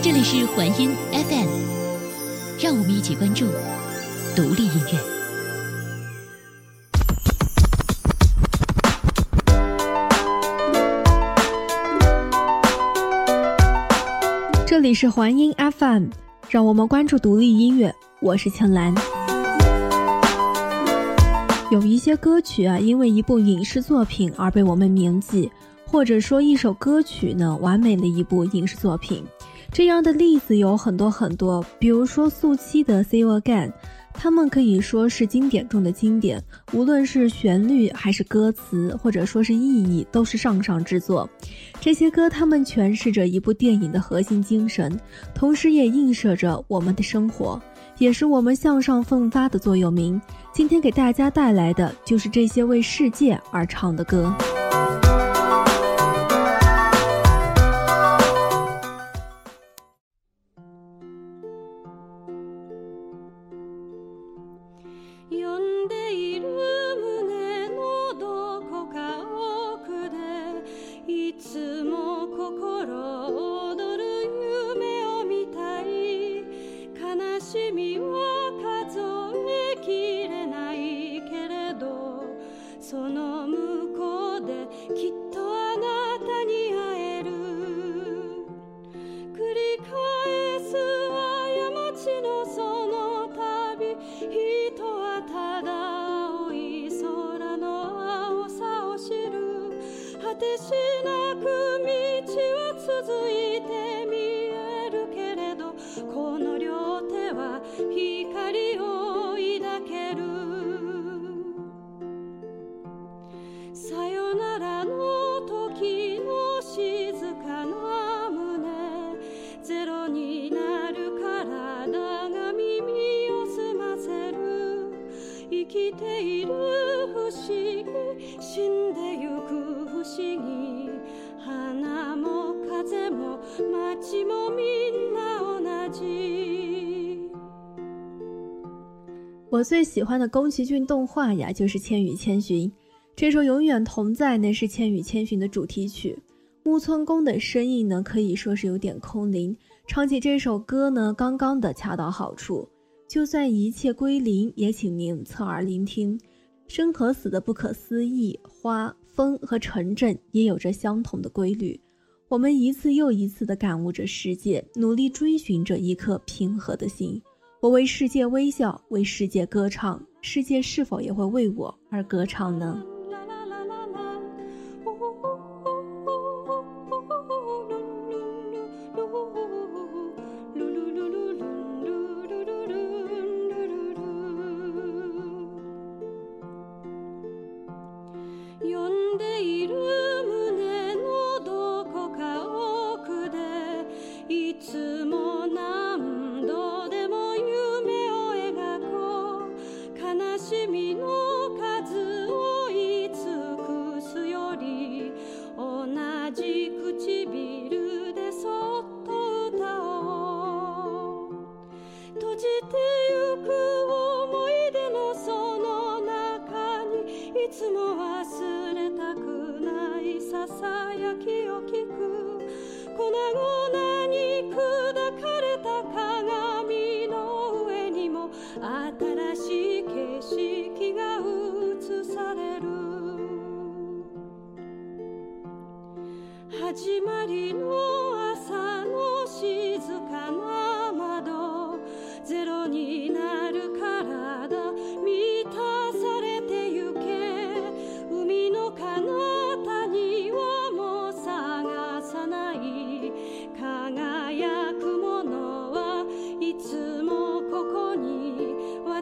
这里是环音 FM，让我们一起关注独立音乐。这里是环音 FM，让我们关注独立音乐。我是青兰。有一些歌曲啊，因为一部影视作品而被我们铭记，或者说一首歌曲呢，完美的一部影视作品。这样的例子有很多很多，比如说速七的《See You Again》，他们可以说是经典中的经典，无论是旋律还是歌词，或者说是意义，都是上上之作。这些歌，他们诠释着一部电影的核心精神，同时也映射着我们的生活，也是我们向上奋发的座右铭。今天给大家带来的就是这些为世界而唱的歌。he 我最喜欢的宫崎骏动画呀，就是《千与千寻》。这首《永远同在》呢，是《千与千寻》的主题曲。木村宫的声音呢，可以说是有点空灵，唱起这首歌呢，刚刚的恰到好处。就算一切归零，也请您侧耳聆听。生和死的不可思议，花、风和城镇也有着相同的规律。我们一次又一次地感悟着世界，努力追寻着一颗平和的心。我为世界微笑，为世界歌唱，世界是否也会为我而歌唱呢？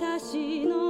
私の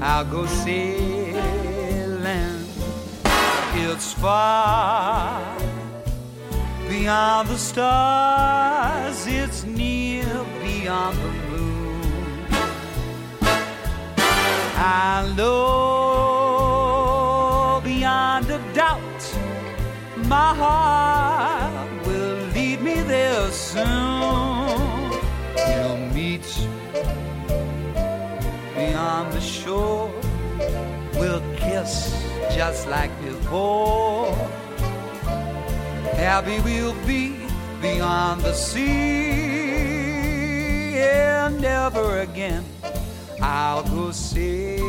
I'll go sailing it's far beyond the stars, it's near beyond the moon. I know beyond a doubt my heart will lead me there soon. We'll meet beyond the shore, we'll kiss just like before. Happy we'll be beyond the sea, and never again I'll go sailing.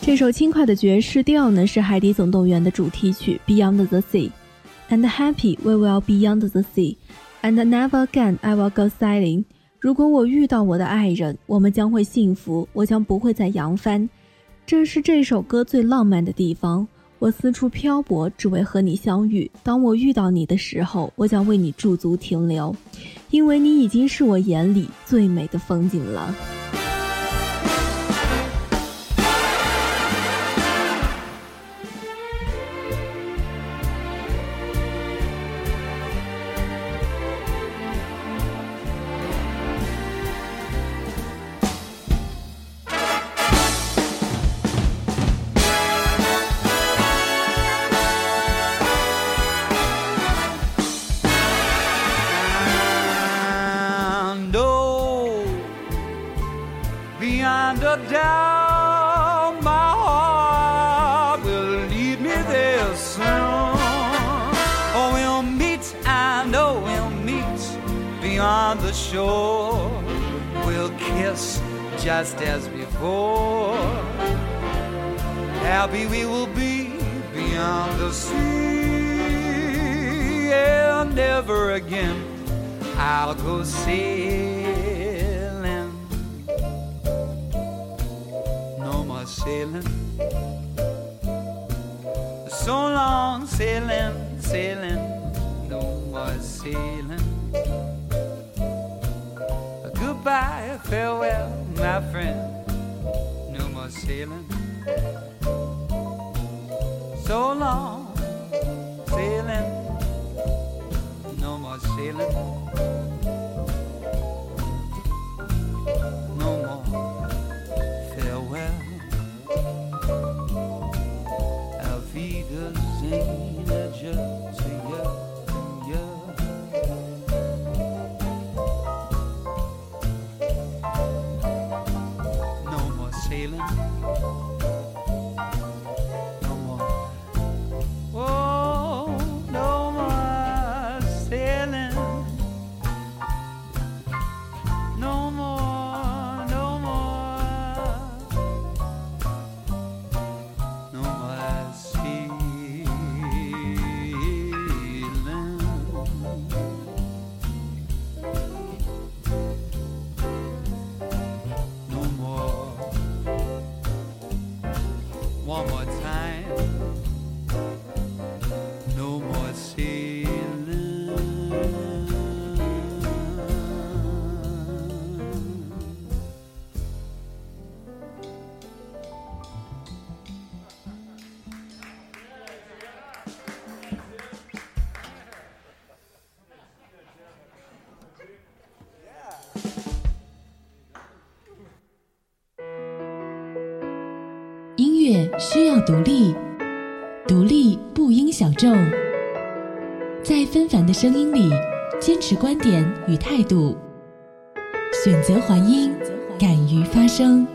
这首轻快的爵士调呢，是《海底总动员》的主题曲《Beyond the Sea》，and happy we will beyond the sea，and never again I will go sailing。 如果我遇到我的爱人，我们将会幸福，我将不会再扬帆。这是这首歌最浪漫的地方。我四处漂泊，只为和你相遇。当我遇到你的时候，我将为你驻足停留，因为你已经是我眼里最美的风景了。down, my heart will lead me there soon. Oh, we'll meet, I know oh, we'll meet beyond the shore. We'll kiss just as before. Happy we will be beyond the sea. Yeah, never again I'll go see. Sailing. So long sailing, sailing, no more sailing goodbye, farewell, my friend. No more sailing. So long, sailing. No more sailing. 独立，独立不应小众。在纷繁的声音里，坚持观点与态度，选择还音，敢于发声。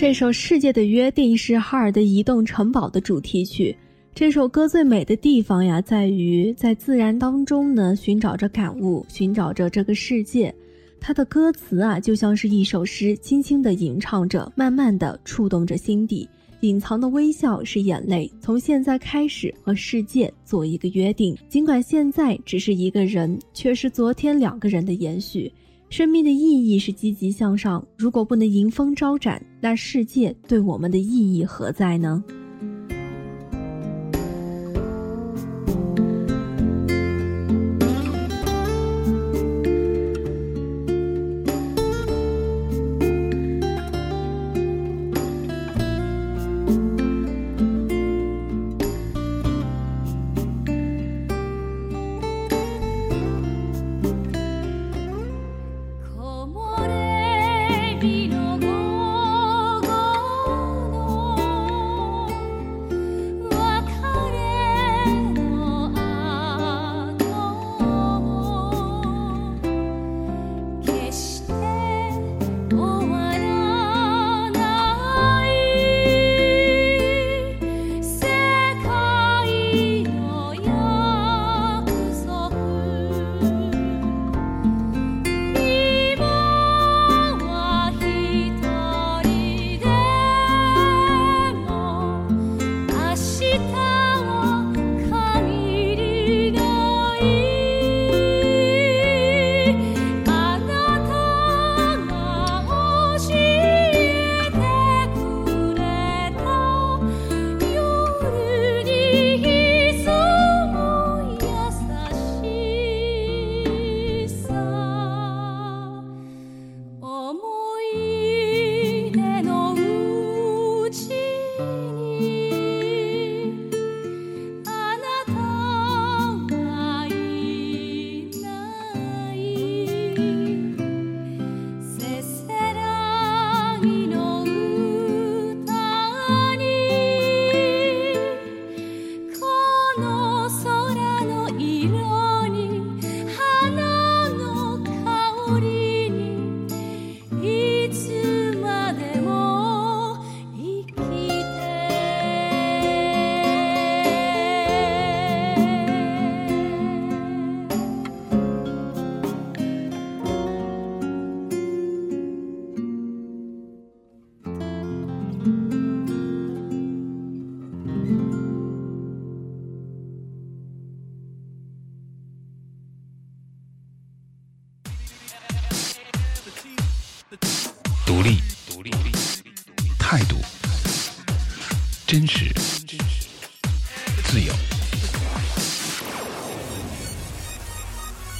这首《世界的约定》是哈尔的移动城堡的主题曲。这首歌最美的地方呀，在于在自然当中呢，寻找着感悟，寻找着这个世界。它的歌词啊，就像是一首诗，轻轻地吟唱着，慢慢地触动着心底。隐藏的微笑是眼泪。从现在开始，和世界做一个约定。尽管现在只是一个人，却是昨天两个人的延续。生命的意义是积极向上。如果不能迎风招展，那世界对我们的意义何在呢？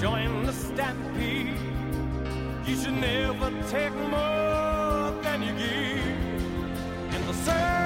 Join the stampede. You should never take more than you give in the circle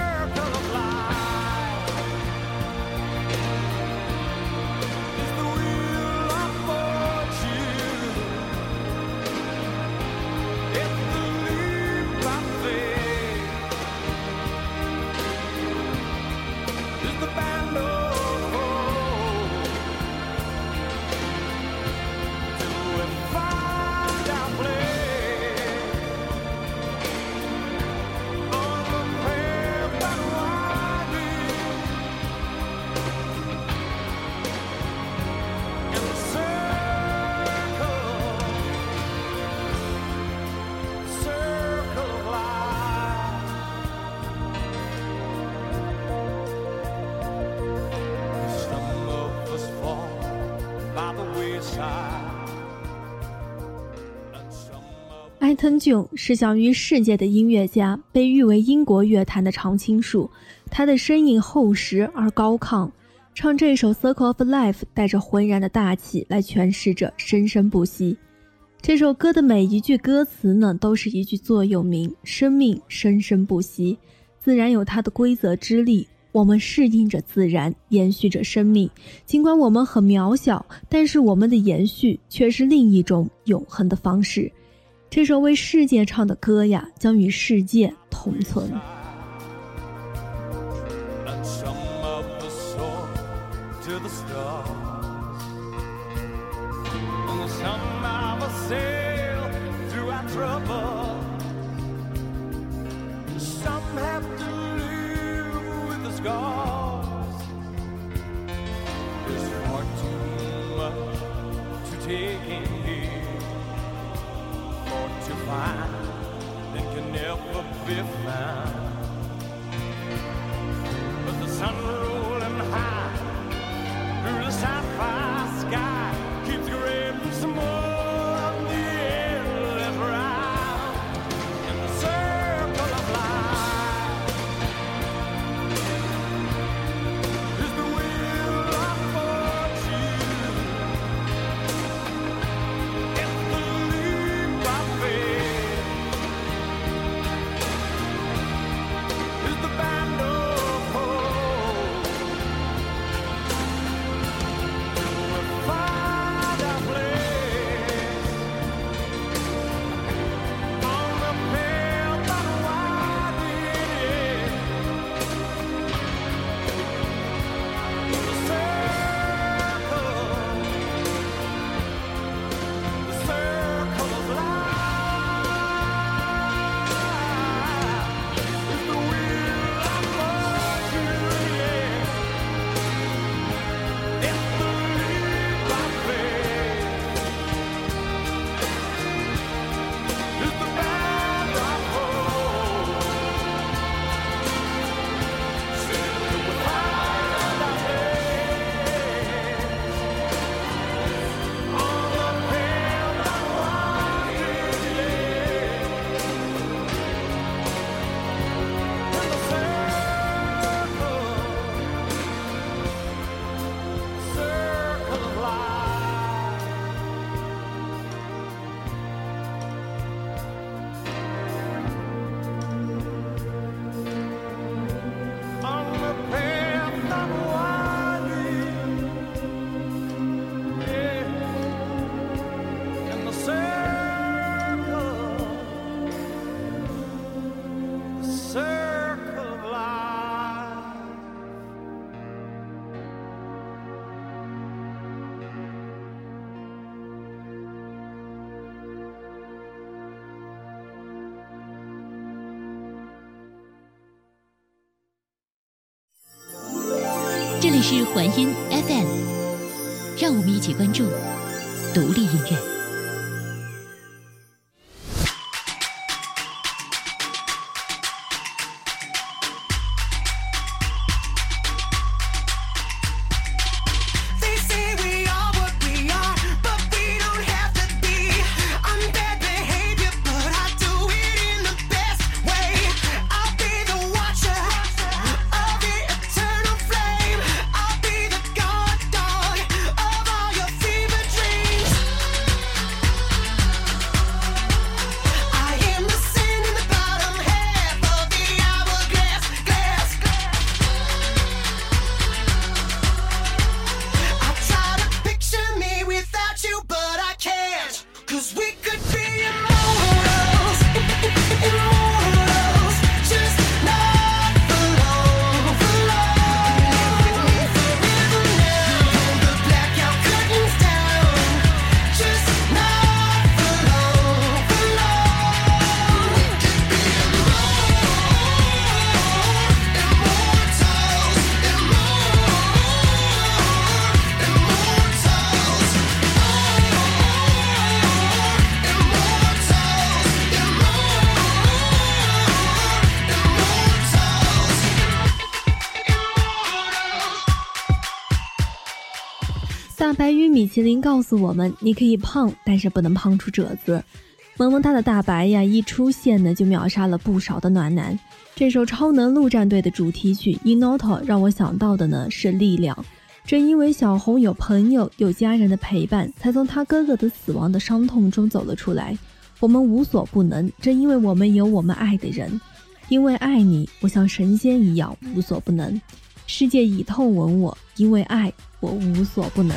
艾腾琼是享誉世界的音乐家，被誉为英国乐坛的常青树。他的声音厚实而高亢，唱这首《Circle of Life》带着浑然的大气来诠释着生生不息。这首歌的每一句歌词呢，都是一句座右铭：生命生生不息，自然有它的规则之力。我们适应着自然，延续着生命。尽管我们很渺小，但是我们的延续却是另一种永恒的方式。这首为世界唱的歌呀，将与世界同存。这里是环音 FM，让我们一起关注独立音乐。米其林告诉我们：你可以胖，但是不能胖出褶子。萌萌哒的大白呀，一出现呢就秒杀了不少的暖男。这首《超能陆战队》的主题曲《Inoto》让我想到的呢是力量。正因为小红有朋友、有家人的陪伴，才从他哥哥的死亡的伤痛中走了出来。我们无所不能，正因为我们有我们爱的人。因为爱你，我像神仙一样无所不能。世界以痛吻我，因为爱。我无所不能。